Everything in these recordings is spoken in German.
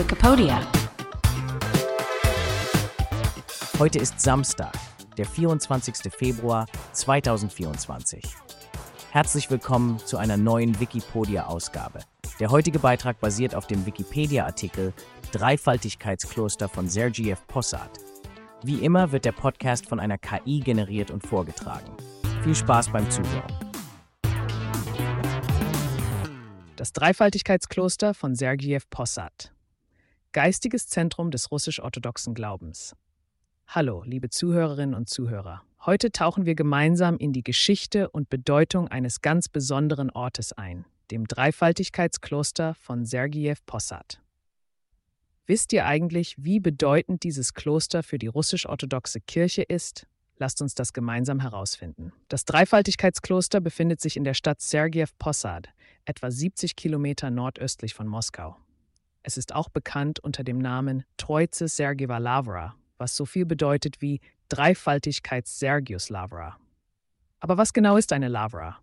Wikipedia. Heute ist Samstag, der 24. Februar 2024. Herzlich willkommen zu einer neuen Wikipedia-Ausgabe. Der heutige Beitrag basiert auf dem Wikipedia-Artikel Dreifaltigkeitskloster von Sergiev Possad. Wie immer wird der Podcast von einer KI generiert und vorgetragen. Viel Spaß beim Zuhören. Das Dreifaltigkeitskloster von Sergiev Possad. Geistiges Zentrum des russisch-orthodoxen Glaubens. Hallo, liebe Zuhörerinnen und Zuhörer. Heute tauchen wir gemeinsam in die Geschichte und Bedeutung eines ganz besonderen Ortes ein, dem Dreifaltigkeitskloster von Sergiev Possad. Wisst ihr eigentlich, wie bedeutend dieses Kloster für die russisch-orthodoxe Kirche ist? Lasst uns das gemeinsam herausfinden. Das Dreifaltigkeitskloster befindet sich in der Stadt Sergiev Possad, etwa 70 Kilometer nordöstlich von Moskau. Es ist auch bekannt unter dem Namen Troize Sergieva Lavra, was so viel bedeutet wie Dreifaltigkeits Sergius Lavra. Aber was genau ist eine Lavra?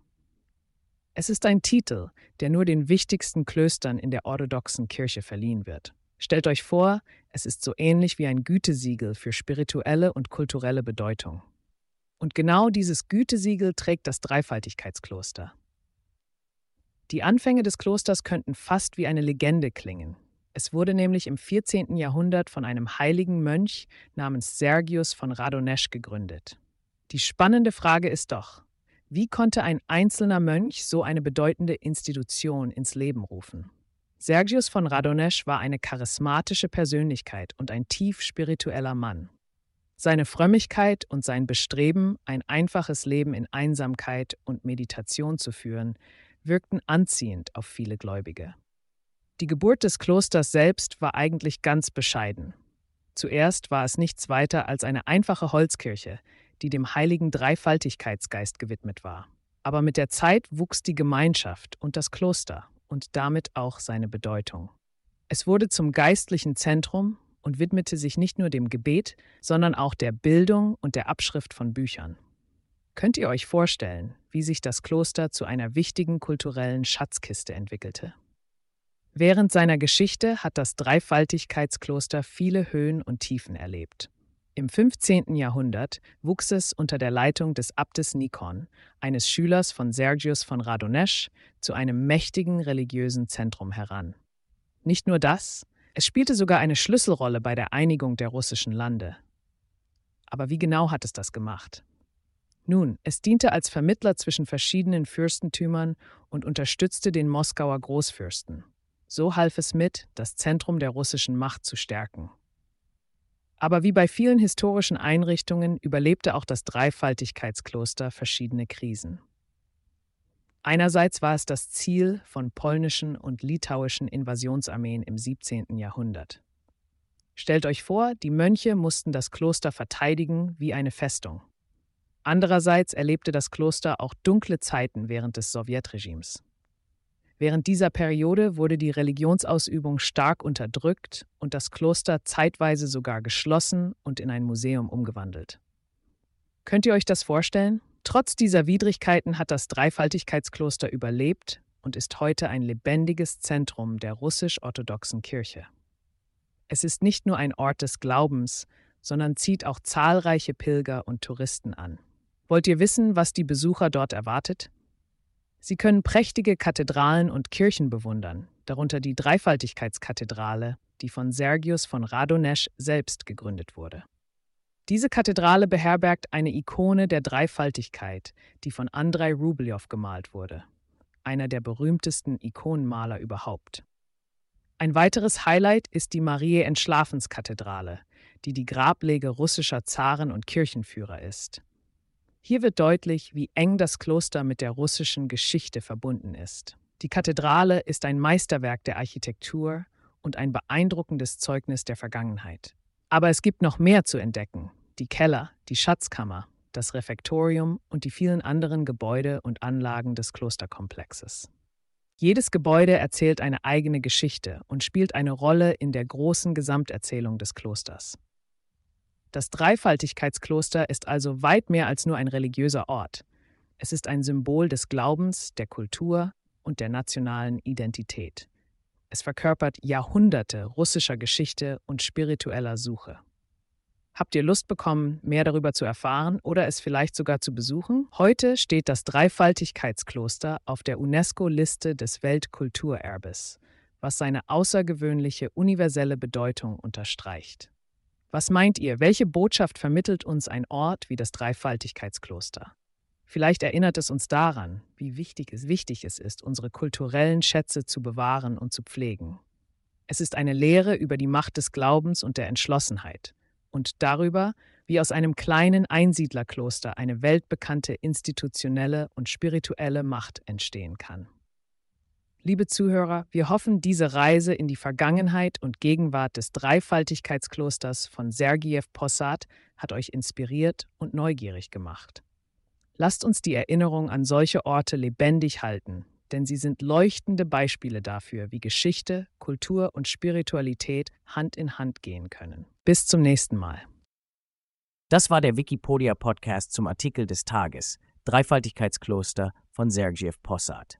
Es ist ein Titel, der nur den wichtigsten Klöstern in der orthodoxen Kirche verliehen wird. Stellt euch vor, es ist so ähnlich wie ein Gütesiegel für spirituelle und kulturelle Bedeutung. Und genau dieses Gütesiegel trägt das Dreifaltigkeitskloster. Die Anfänge des Klosters könnten fast wie eine Legende klingen. Es wurde nämlich im 14. Jahrhundert von einem heiligen Mönch namens Sergius von Radonesch gegründet. Die spannende Frage ist doch, wie konnte ein einzelner Mönch so eine bedeutende Institution ins Leben rufen? Sergius von Radonesch war eine charismatische Persönlichkeit und ein tief spiritueller Mann. Seine Frömmigkeit und sein Bestreben, ein einfaches Leben in Einsamkeit und Meditation zu führen, wirkten anziehend auf viele Gläubige. Die Geburt des Klosters selbst war eigentlich ganz bescheiden. Zuerst war es nichts weiter als eine einfache Holzkirche, die dem heiligen Dreifaltigkeitsgeist gewidmet war. Aber mit der Zeit wuchs die Gemeinschaft und das Kloster und damit auch seine Bedeutung. Es wurde zum geistlichen Zentrum und widmete sich nicht nur dem Gebet, sondern auch der Bildung und der Abschrift von Büchern. Könnt ihr euch vorstellen, wie sich das Kloster zu einer wichtigen kulturellen Schatzkiste entwickelte? Während seiner Geschichte hat das Dreifaltigkeitskloster viele Höhen und Tiefen erlebt. Im 15. Jahrhundert wuchs es unter der Leitung des Abtes Nikon, eines Schülers von Sergius von Radonesch, zu einem mächtigen religiösen Zentrum heran. Nicht nur das, es spielte sogar eine Schlüsselrolle bei der Einigung der russischen Lande. Aber wie genau hat es das gemacht? Nun, es diente als Vermittler zwischen verschiedenen Fürstentümern und unterstützte den Moskauer Großfürsten. So half es mit, das Zentrum der russischen Macht zu stärken. Aber wie bei vielen historischen Einrichtungen überlebte auch das Dreifaltigkeitskloster verschiedene Krisen. Einerseits war es das Ziel von polnischen und litauischen Invasionsarmeen im 17. Jahrhundert. Stellt euch vor, die Mönche mussten das Kloster verteidigen wie eine Festung. Andererseits erlebte das Kloster auch dunkle Zeiten während des Sowjetregimes. Während dieser Periode wurde die Religionsausübung stark unterdrückt und das Kloster zeitweise sogar geschlossen und in ein Museum umgewandelt. Könnt ihr euch das vorstellen? Trotz dieser Widrigkeiten hat das Dreifaltigkeitskloster überlebt und ist heute ein lebendiges Zentrum der russisch-orthodoxen Kirche. Es ist nicht nur ein Ort des Glaubens, sondern zieht auch zahlreiche Pilger und Touristen an. Wollt ihr wissen, was die Besucher dort erwartet? Sie können prächtige Kathedralen und Kirchen bewundern, darunter die Dreifaltigkeitskathedrale, die von Sergius von Radonesch selbst gegründet wurde. Diese Kathedrale beherbergt eine Ikone der Dreifaltigkeit, die von Andrei Rublev gemalt wurde, einer der berühmtesten Ikonenmaler überhaupt. Ein weiteres Highlight ist die Marie Entschlafenskathedrale, die die Grablege russischer Zaren und Kirchenführer ist. Hier wird deutlich, wie eng das Kloster mit der russischen Geschichte verbunden ist. Die Kathedrale ist ein Meisterwerk der Architektur und ein beeindruckendes Zeugnis der Vergangenheit. Aber es gibt noch mehr zu entdecken. Die Keller, die Schatzkammer, das Refektorium und die vielen anderen Gebäude und Anlagen des Klosterkomplexes. Jedes Gebäude erzählt eine eigene Geschichte und spielt eine Rolle in der großen Gesamterzählung des Klosters. Das Dreifaltigkeitskloster ist also weit mehr als nur ein religiöser Ort. Es ist ein Symbol des Glaubens, der Kultur und der nationalen Identität. Es verkörpert Jahrhunderte russischer Geschichte und spiritueller Suche. Habt ihr Lust bekommen, mehr darüber zu erfahren oder es vielleicht sogar zu besuchen? Heute steht das Dreifaltigkeitskloster auf der UNESCO-Liste des Weltkulturerbes, was seine außergewöhnliche universelle Bedeutung unterstreicht. Was meint ihr, welche Botschaft vermittelt uns ein Ort wie das Dreifaltigkeitskloster? Vielleicht erinnert es uns daran, wie wichtig es, wichtig es ist, unsere kulturellen Schätze zu bewahren und zu pflegen. Es ist eine Lehre über die Macht des Glaubens und der Entschlossenheit und darüber, wie aus einem kleinen Einsiedlerkloster eine weltbekannte institutionelle und spirituelle Macht entstehen kann. Liebe Zuhörer, wir hoffen, diese Reise in die Vergangenheit und Gegenwart des Dreifaltigkeitsklosters von Sergiev Possad hat euch inspiriert und neugierig gemacht. Lasst uns die Erinnerung an solche Orte lebendig halten, denn sie sind leuchtende Beispiele dafür, wie Geschichte, Kultur und Spiritualität Hand in Hand gehen können. Bis zum nächsten Mal. Das war der Wikipedia-Podcast zum Artikel des Tages Dreifaltigkeitskloster von Sergiev Possad.